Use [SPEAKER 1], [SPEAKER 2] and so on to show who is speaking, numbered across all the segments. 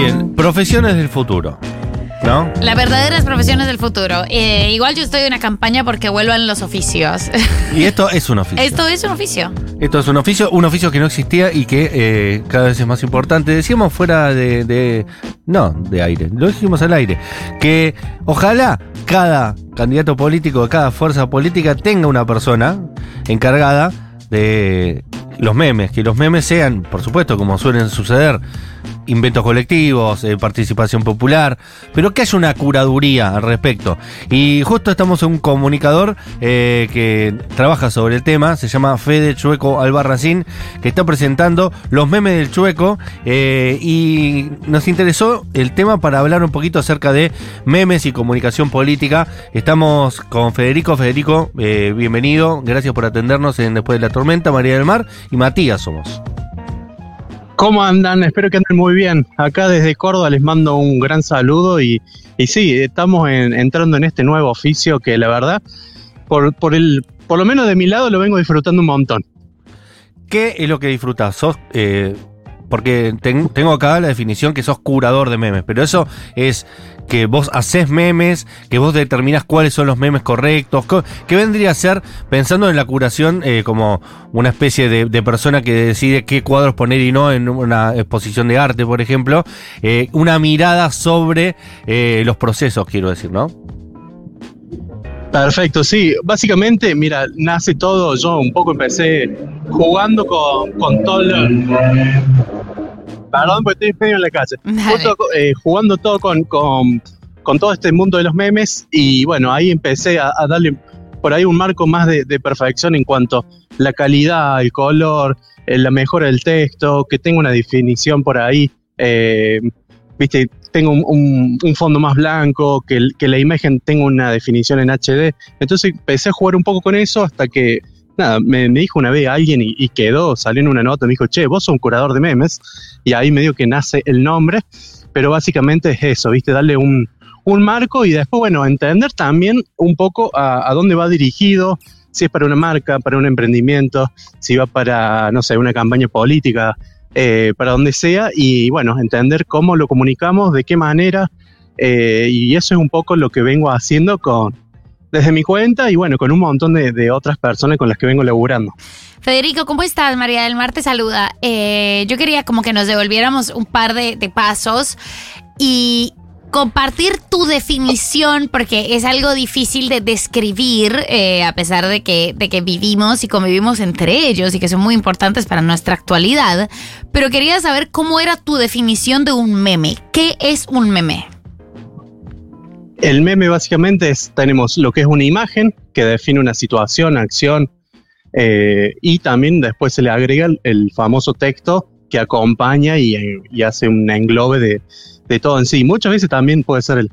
[SPEAKER 1] Bien, profesiones del futuro. ¿No?
[SPEAKER 2] Las verdaderas profesiones del futuro. Eh, igual yo estoy en una campaña porque vuelvan los oficios.
[SPEAKER 1] Y esto es un oficio.
[SPEAKER 2] Esto es un oficio.
[SPEAKER 1] Esto es un oficio, un oficio que no existía y que eh, cada vez es más importante. Decíamos fuera de, de- No, de aire. Lo dijimos al aire. Que ojalá cada candidato político, cada fuerza política tenga una persona encargada de los memes. Que los memes sean, por supuesto, como suelen suceder, inventos colectivos, eh, participación popular, pero que haya una curaduría al respecto. Y justo estamos en un comunicador eh, que trabaja sobre el tema, se llama Fede Chueco Albarracín, que está presentando los memes del Chueco eh, y nos interesó el tema para hablar un poquito acerca de memes y comunicación política. Estamos con Federico. Federico, bienvenido, gracias por atendernos en Después de la Tormenta, María del Mar y Matías somos.
[SPEAKER 3] ¿Cómo andan? Espero que anden muy bien. Acá desde Córdoba les mando un gran saludo y, y sí, estamos en- entrando en este nuevo oficio que la verdad, por, por, el, por lo menos de mi lado, lo vengo disfrutando un montón.
[SPEAKER 1] ¿Qué es lo que disfrutas? Sos, eh, porque ten- tengo acá la definición que sos curador de memes, pero eso es que vos haces memes, que vos determinás cuáles son los memes correctos. co- ¿Qué vendría a ser, pensando en la curación, eh, como una especie de, de persona que decide qué cuadros poner y no en una exposición de arte, por ejemplo? eh, una mirada sobre eh, los procesos, quiero decir, ¿no?
[SPEAKER 3] Perfecto, sí. Básicamente, mira, nace todo. Yo un poco empecé jugando con, con todo el- Perdón, porque estoy medio en la calle. Justo, eh, jugando todo con, con, con todo este mundo de los memes y bueno, ahí empecé a, a darle por ahí un marco más de, de perfección en cuanto a la calidad, el color, eh, la mejora del texto, que tenga una definición por ahí, eh, viste, tengo un, un- un fondo más blanco, que, el- que la imagen tenga una definición en HD. Entonces empecé a jugar un poco con eso hasta que, nada, me, me dijo una vez alguien y, quedó, salió en una nota, me dijo, che, vos sos un curador de memes, y ahí medio que nace el nombre, pero básicamente es eso, viste, darle un, un marco y después, bueno, entender también un poco a, a dónde va dirigido, si es para una marca, para un emprendimiento, si va para, no sé, una campaña política, eh, para donde sea, y bueno, entender cómo lo comunicamos, de qué manera, eh, y eso es un poco lo que vengo haciendo con desde mi cuenta y bueno, con un montón de, de otras personas con las que vengo laburando.
[SPEAKER 2] Federico, ¿cómo estás? María del Mar te saluda. Eh, yo quería como que nos devolviéramos un par de, pasos y compartir tu definición, porque es algo difícil de describir, eh, a pesar de que, de que vivimos y convivimos entre ellos y que son muy importantes para nuestra actualidad. Pero quería saber cómo era tu definición de un meme. ¿Qué es un meme?
[SPEAKER 3] El meme básicamente es, tenemos lo que es una imagen que define una situación, acción, eh, y también después se le agrega el, famoso texto que acompaña y, hace un englobe de, de todo en sí. Muchas veces también puede ser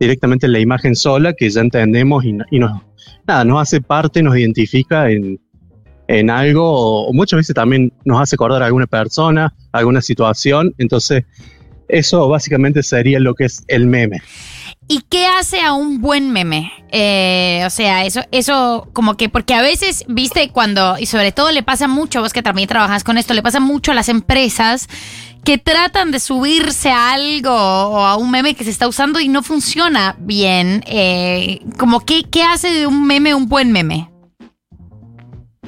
[SPEAKER 3] directamente la imagen sola que ya entendemos y, no- y nos, nada, nos hace parte, nos identifica en, en algo, o muchas veces también nos hace acordar a alguna persona, alguna situación. Entonces, eso básicamente sería lo que es el meme.
[SPEAKER 2] ¿Y qué hace a un buen meme? Eh, o sea, eso, eso como que, porque a veces, viste, cuando, y sobre todo le pasa mucho, vos que también trabajas con esto, le pasa mucho a las empresas que tratan de subirse a algo o a un meme que se está usando y no funciona bien. Eh, como que, ¿qué hace de un meme un buen meme?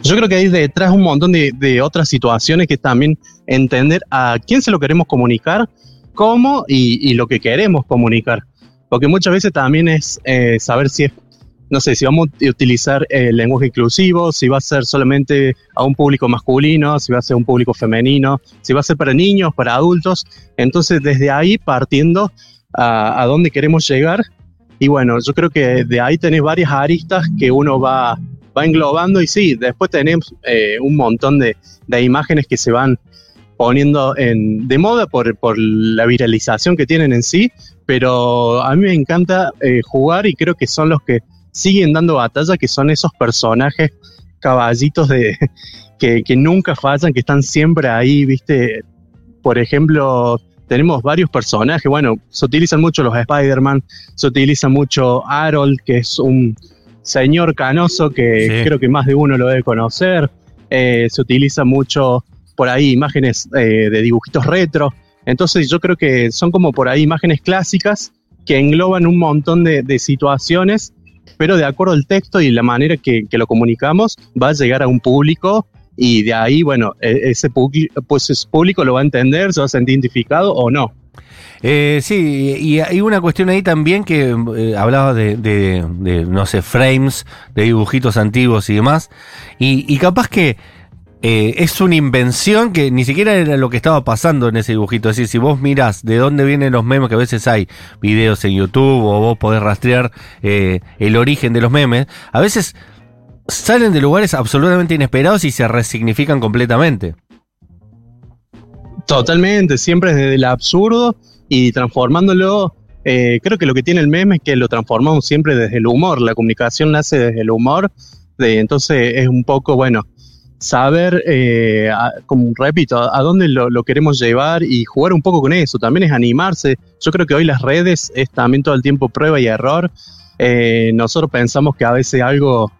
[SPEAKER 3] Yo creo que hay detrás un montón de, otras situaciones que también entender a quién se lo queremos comunicar, cómo y lo que queremos comunicar. Porque muchas veces también es eh, saber si es, no sé, si vamos a utilizar el lenguaje inclusivo, si va a ser solamente a un público masculino, si va a ser un público femenino, si va a ser para niños, para adultos. Entonces, desde ahí partiendo a, dónde queremos llegar. Y bueno, yo creo que de ahí tenés varias aristas que uno va, va englobando y sí, después tenemos eh, un montón de, de imágenes que se van poniendo en, de moda por, por la viralización que tienen en sí, pero a mí me encanta eh, jugar y creo que son los que siguen dando batalla, que son esos personajes caballitos de que, que nunca fallan, que están siempre ahí, viste, por ejemplo, tenemos varios personajes, bueno, se utilizan mucho los Spider-Man, se utiliza mucho Harold, que es un señor canoso que
[SPEAKER 1] Sí.
[SPEAKER 3] creo que más de uno lo debe conocer, eh, se utiliza mucho por ahí imágenes eh, de dibujitos retro, Entonces yo creo que son como por ahí imágenes clásicas que engloban un montón de, situaciones, pero de acuerdo al texto y la manera que, que, lo comunicamos, va a llegar a un público y de ahí, bueno, e, ese, pues público lo va a entender, se va a sentir identificado o no.
[SPEAKER 1] Eh, sí, y hay una cuestión ahí también que eh, hablaba de, no sé, frames, de dibujitos antiguos y demás, y capaz que eh, es una invención que ni siquiera era lo que estaba pasando en ese dibujito. Es decir, si vos mirás de dónde vienen los memes, que a veces hay videos en YouTube o vos podés rastrear eh, el origen de los memes, a veces salen de lugares absolutamente inesperados y se resignifican completamente.
[SPEAKER 3] Totalmente, siempre desde el absurdo y transformándolo. Eh, creo que lo que tiene el meme es que lo transformamos siempre desde el humor. La comunicación nace desde el humor. De, entonces es un poco, bueno, saber, eh, como repito, a, dónde lo, queremos llevar y jugar un poco con eso. También es animarse. Yo creo que hoy las redes es también todo el tiempo prueba y error. Eh, nosotros pensamos que a veces algo,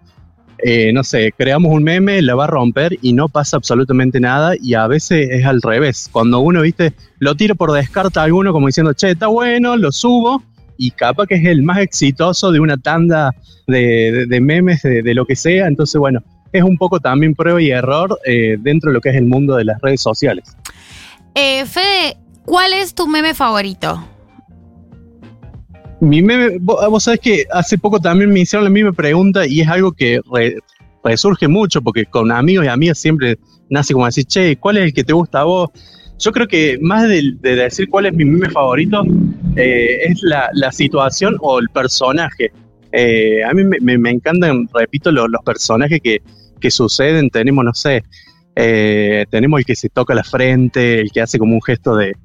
[SPEAKER 3] eh, no sé, creamos un meme, la va a romper y no pasa absolutamente nada y a veces es al revés. Cuando uno, viste, lo tira por descarta a alguno como diciendo, che, está bueno, lo subo y capaz que es el más exitoso de una tanda de, de, de memes, de, de, lo que sea. Entonces, bueno, es un poco también prueba y error eh, dentro de lo que es el mundo de las redes sociales.
[SPEAKER 2] Eh, Fede, ¿cuál es tu meme favorito?
[SPEAKER 3] Mi meme, vos, vos sabés que hace poco también me hicieron la misma pregunta y es algo que re, resurge mucho porque con amigos y amigas siempre nace como decir, che, ¿cuál es el que te gusta a vos? Yo creo que más de, de decir cuál es mi meme favorito eh, es la, la, situación o el personaje. Eh, a mí me, me, me encantan, repito, los, los personajes que, que, suceden. Tenemos, no sé, eh, tenemos el que se toca la frente, el que hace como un gesto de,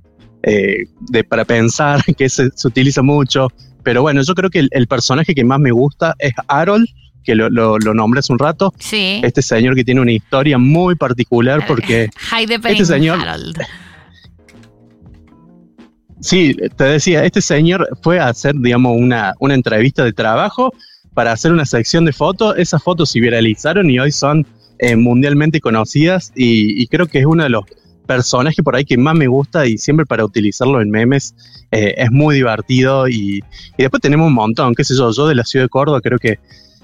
[SPEAKER 3] eh, de para pensar, que se, se, utiliza mucho. Pero bueno, yo creo que el, el, personaje que más me gusta es Harold, que lo, lo, lo nombré hace un rato.
[SPEAKER 2] Sí.
[SPEAKER 3] Este señor que tiene una historia muy particular porque este señor...
[SPEAKER 2] Harold.
[SPEAKER 3] Sí, te decía, este señor fue a hacer, digamos, una, una entrevista de trabajo para hacer una sección de fotos. Esas fotos se viralizaron y hoy son eh, mundialmente conocidas y, creo que es uno de los personajes por ahí que más me gusta y siempre para utilizarlo en memes eh, es muy divertido y, y, después tenemos un montón, qué sé yo, yo de la ciudad de Córdoba creo que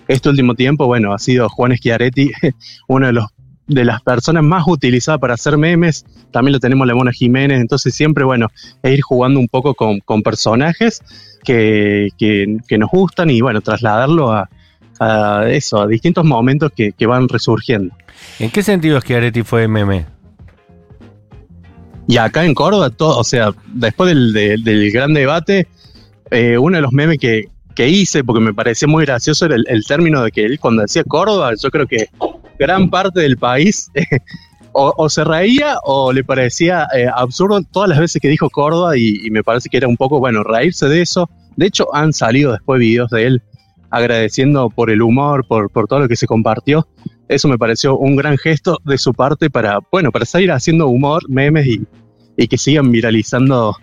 [SPEAKER 3] este último tiempo, bueno, ha sido Juan Schiaretti, uno de los de las personas más utilizadas para hacer memes, también lo tenemos la Mona Jiménez, entonces siempre, bueno, es ir jugando un poco con, con personajes que, que, que, nos gustan y, bueno, trasladarlo a, a eso, a distintos momentos que, que, van resurgiendo.
[SPEAKER 1] ¿En qué sentido es que Areti fue meme?
[SPEAKER 3] Y acá en Córdoba, todo, o sea, después del, del, del gran debate, eh, uno de los memes que, que hice, porque me parecía muy gracioso, era el, el, término de que él cuando decía Córdoba, yo creo que gran parte del país eh, o, se reía o le parecía eh, absurdo todas las veces que dijo Córdoba y, y, me parece que era un poco, bueno, reírse de eso. De hecho, han salido después videos de él agradeciendo por el humor, por, por todo lo que se compartió. Eso me pareció un gran gesto de su parte para, bueno, para seguir haciendo humor, memes y, y que sigan viralizando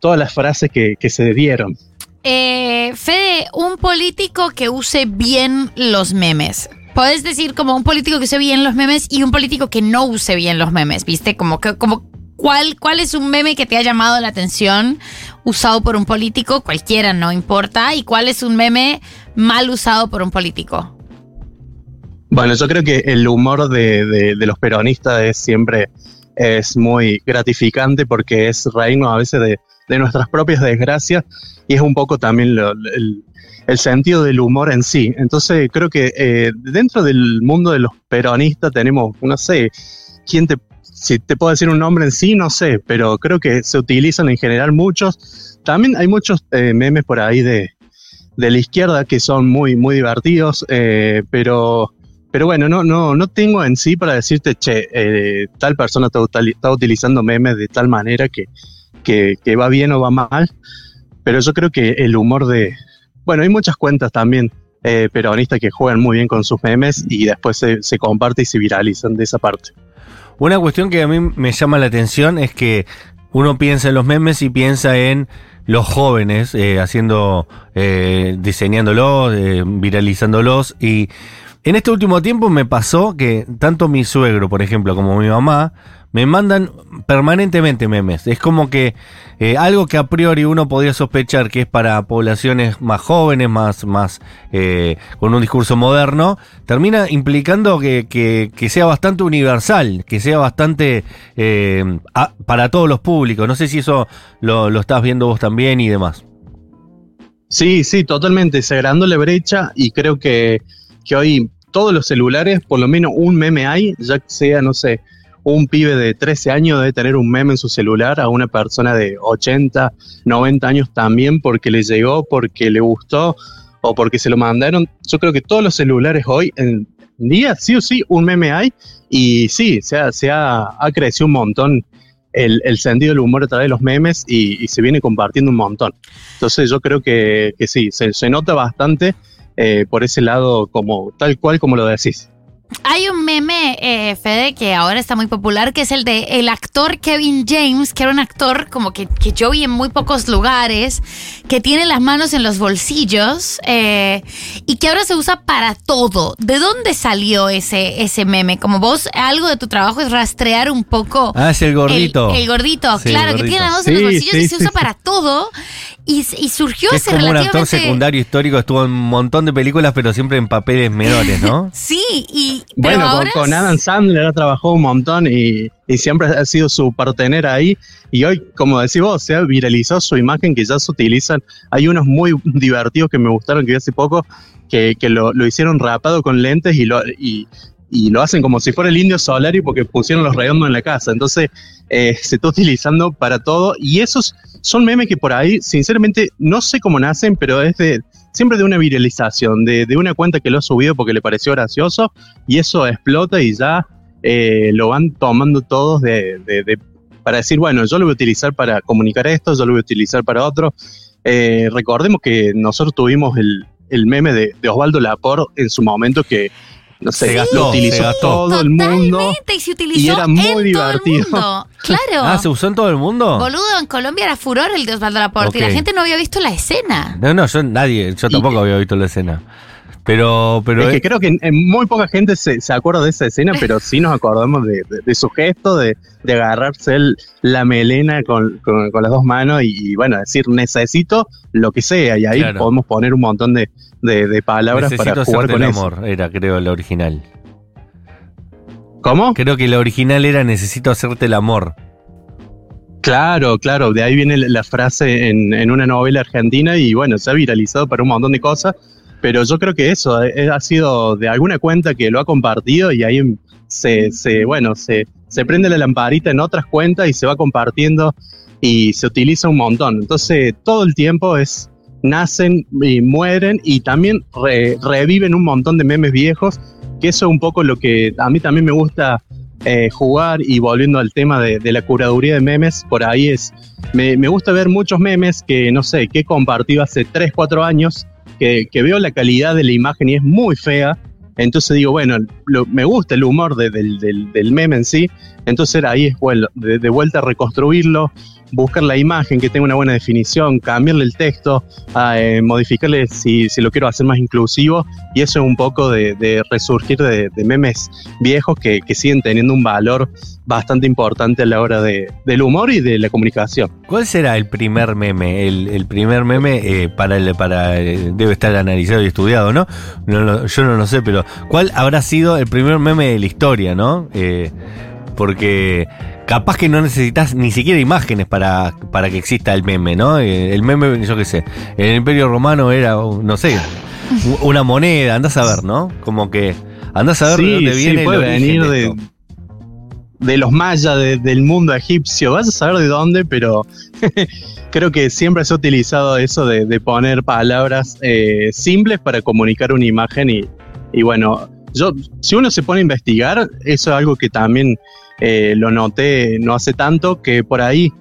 [SPEAKER 3] todas las frases que, que se dieron.
[SPEAKER 2] Eh, Fede, un político que use bien los memes. Puedes decir como un político que use bien los memes y un político que no use bien los memes, ¿viste? Como que, como ¿cuál, cuál es un meme que te ha llamado la atención usado por un político, cualquiera, no importa, y cuál es un meme mal usado por un político.
[SPEAKER 3] Bueno, yo creo que el humor de, de, los peronistas es siempre es muy gratificante porque es reírnos a veces de, de nuestras propias desgracias y es un poco también el, el sentido del humor en sí. Entonces creo que eh, dentro del mundo de los peronistas tenemos, no sé, quién te, si te puedo decir un nombre en sí, no sé, pero creo que se utilizan en general muchos. También hay muchos eh, memes por ahí de, de, la izquierda que son muy, muy divertidos, eh, pero... Pero bueno, no, no, no tengo en sí para decirte, che, tal persona está, está, utilizando memes de tal manera que, que, va bien o va mal. Pero yo creo que el humor de, bueno, hay muchas cuentas también eh, peronistas que juegan muy bien con sus memes y después se, se, comparte y se viralizan de esa parte.
[SPEAKER 1] Una cuestión que a mí me llama la atención es que uno piensa en los memes y piensa en los jóvenes eh, haciendo, eh, diseñándolos, eh, viralizándolos y En este último tiempo me pasó que tanto mi suegro, por ejemplo, como mi mamá, me mandan permanentemente memes. Es como que eh, algo que a priori uno podría sospechar que es para poblaciones más jóvenes, más, más eh, con un discurso moderno, termina implicando que, que- sea bastante universal, que sea bastante eh, para todos los públicos. No sé si eso lo, lo estás viendo vos también y demás.
[SPEAKER 3] Sí, sí, totalmente, cerrando la brecha y creo que, que hoy todos los celulares, por lo menos un meme hay, ya sea, no sé, un pibe de 13 años debe tener un meme en su celular, a una persona de 80, 90 años también porque le llegó, porque le gustó o porque se lo mandaron. Yo creo que todos los celulares hoy en día, sí o sí, un meme hay y sí, se ha, se ha, ha crecido un montón el, el sentido del humor a través de los memes y, y se viene compartiendo un montón. Entonces yo creo que, que sí, se, se nota bastante eh, por ese lado como tal cual como lo decís.
[SPEAKER 2] Hay un meme, eh, Fede, que ahora está muy popular, que es el de el actor Kevin James, que era un actor como que, que yo vi en muy pocos lugares, que tiene las manos en los bolsillos eh, y que ahora se usa para todo. ¿De dónde salió ese, ese meme? Como vos, algo de tu trabajo es rastrear un poco
[SPEAKER 1] Ah, es el gordito.
[SPEAKER 2] El, el gordito,
[SPEAKER 1] Sí,
[SPEAKER 2] claro,
[SPEAKER 1] el
[SPEAKER 2] que tiene las manos en los bolsillos
[SPEAKER 3] sí,
[SPEAKER 2] y se usa para todo. Y, y surgió
[SPEAKER 1] Que es como un actor secundario histórico, estuvo en un montón de películas, pero siempre en papeles menores, ¿no?
[SPEAKER 2] Sí, y
[SPEAKER 3] Bueno, con, Adam Sandler ha trabajado un montón y, y siempre ha sido su partener ahí. Y hoy, como decís vos, se ha viralizado su imagen que ya se utilizan. Hay unos muy divertidos que me gustaron que vi hace poco, que, que lo, lo hicieron rapado con lentes y lo, y, y lo hacen como si fuera el indio Solari porque pusieron los redondos en la casa. Entonces, eh, se está utilizando para todo. Y esos son memes que por ahí, sinceramente, no sé cómo nacen, pero es de siempre de una viralización, de, de una cuenta que lo ha subido porque le pareció gracioso y eso explota y ya eh, lo van tomando todos de, de- para decir, bueno, yo lo voy a utilizar para comunicar esto, yo lo voy a utilizar para otro. Eh, recordemos que nosotros tuvimos el, el meme de, de Osvaldo Lapor en su momento que, no sé,
[SPEAKER 1] Se gastó,
[SPEAKER 3] lo
[SPEAKER 1] se
[SPEAKER 3] utilizó
[SPEAKER 1] gastó.
[SPEAKER 3] todo el mundo.
[SPEAKER 2] Totalmente, y se utilizó
[SPEAKER 3] y era muy
[SPEAKER 2] en
[SPEAKER 3] divertido.
[SPEAKER 2] todo el mundo. Claro.
[SPEAKER 1] Ah, ¿se usó en todo el mundo?
[SPEAKER 2] Boludo, en Colombia era furor el de Osvaldo Laporte y la gente no había visto la escena.
[SPEAKER 1] No, no, yo nadie, yo
[SPEAKER 3] Y-
[SPEAKER 1] tampoco había visto la escena. Pero, pero
[SPEAKER 3] es que creo que en- en muy poca gente se, se acuerda de esa escena, pero sí nos acordamos de, de- de su gesto, de, de agarrarse el- la melena con, con- con las dos manos y, y, bueno, decir necesito lo que sea. Y ahí
[SPEAKER 1] Claro.
[SPEAKER 3] podemos poner un montón de, palabras
[SPEAKER 1] necesito
[SPEAKER 3] para jugar con
[SPEAKER 1] el
[SPEAKER 3] eso.
[SPEAKER 1] amor, era creo la original.
[SPEAKER 3] ¿Cómo?
[SPEAKER 1] Creo que la original era necesito hacerte el amor.
[SPEAKER 3] Claro, claro, de ahí viene la frase en, en una novela argentina y bueno, se ha viralizado para un montón de cosas, pero yo creo que eso eh, ha sido de alguna cuenta que lo ha compartido y ahí se, se bueno, se, se prende la lamparita en otras cuentas y se va compartiendo y se utiliza un montón. Entonces, todo el tiempo es, nacen y mueren y también re- reviven un montón de memes viejos, que eso es un poco lo que a mí también me gusta eh, jugar y volviendo al tema de, de la curaduría de memes, por ahí es, me, me gusta ver muchos memes que, no sé, que he compartido hace 3, 4 años, que, veo la calidad de la imagen y es muy fea, entonces digo, bueno, lo- me gusta el humor de- del, del- del meme en sí, entonces ahí es bueno, de, de vuelta a reconstruirlo, buscar la imagen que tenga una buena definición, cambiarle el texto, a, eh, modificarle si, si lo quiero hacer más inclusivo, y eso es un poco de, resurgir de, memes viejos que, que siguen teniendo un valor bastante importante a la hora de, del humor y de la comunicación.
[SPEAKER 1] ¿Cuál será el primer meme? El, primer meme eh, para el, para eh, debe estar analizado y estudiado, ¿no? Yo no lo sé, pero ¿cuál habrá sido el primer meme de la historia, no? Porque capaz que no necesitas ni siquiera imágenes para, para que exista el meme, ¿no? Eh, el meme, yo qué sé, en el Imperio Romano era, no sé, una moneda, andás a ver, ¿no? Como que andás a ver de
[SPEAKER 3] Sí,
[SPEAKER 1] dónde
[SPEAKER 3] sí,
[SPEAKER 1] viene el
[SPEAKER 3] puede venir
[SPEAKER 1] de
[SPEAKER 3] de,
[SPEAKER 1] esto.
[SPEAKER 3] de los mayas, de- del mundo egipcio, vas a saber de dónde, pero creo que siempre se ha utilizado eso de, de poner palabras eh, simples para comunicar una imagen y, y bueno, yo, si uno se pone a investigar, eso es algo que también eh, lo noté no hace tanto, que por ahí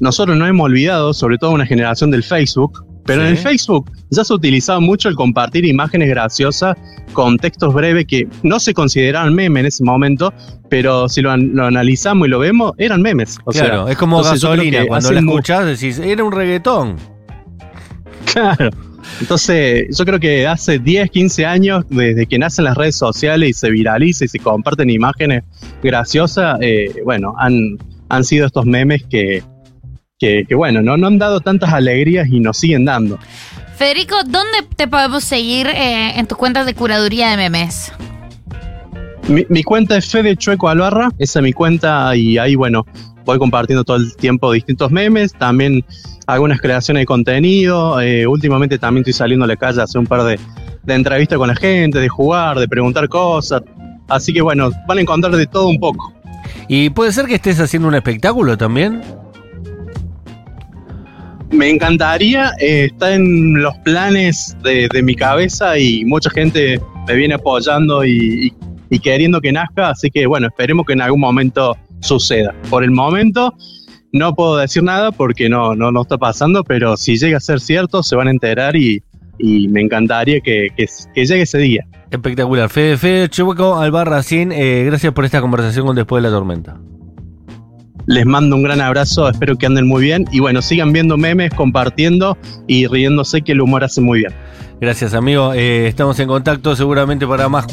[SPEAKER 3] nosotros no hemos olvidado, sobre todo una generación del Facebook, pero
[SPEAKER 1] Sí.
[SPEAKER 3] en el Facebook ya se utilizaba mucho el compartir imágenes graciosas con textos breves que no se consideraban memes en ese momento, pero si lo, an- lo analizamos y lo vemos, eran memes. O
[SPEAKER 1] claro,
[SPEAKER 3] sea,
[SPEAKER 1] es como gasolina, cuando la escuchás decís, era un reggaetón.
[SPEAKER 3] Claro. Entonces, yo creo que hace 10, 15 años, desde que nacen las redes sociales y se viraliza y se comparten imágenes graciosas, eh, bueno, han, han sido estos memes que, que, que, bueno, ¿no? no han dado tantas alegrías y nos siguen dando.
[SPEAKER 2] Federico, ¿dónde te podemos seguir eh, en tus cuentas de curaduría de memes?
[SPEAKER 3] Mi, mi, cuenta es Fede Chueco Albarra, esa es mi cuenta y ahí, bueno, voy compartiendo todo el tiempo distintos memes, también algunas creaciones de contenido, eh, últimamente también estoy saliendo a la calle a hacer un par de, de entrevistas con la gente, de jugar, de preguntar cosas, así que bueno, van a encontrar de todo un poco.
[SPEAKER 1] ¿Y puede ser que estés haciendo un espectáculo también?
[SPEAKER 3] Me encantaría, eh, está en los planes de, de, mi cabeza y mucha gente me viene apoyando y, y, y, queriendo que nazca, así que bueno, esperemos que en algún momento suceda. Por el momento no puedo decir nada porque no, no, no está pasando, pero si llega a ser cierto se van a enterar y, y me encantaría que, que, que, llegue ese día.
[SPEAKER 1] Espectacular. Fede, Fede Chueco Albarracín, eh, gracias por esta conversación con Después de la Tormenta.
[SPEAKER 3] Les mando un gran abrazo, espero que anden muy bien y bueno, sigan viendo memes, compartiendo y riéndose que el humor hace muy bien.
[SPEAKER 1] Gracias amigo, eh, estamos en contacto seguramente para más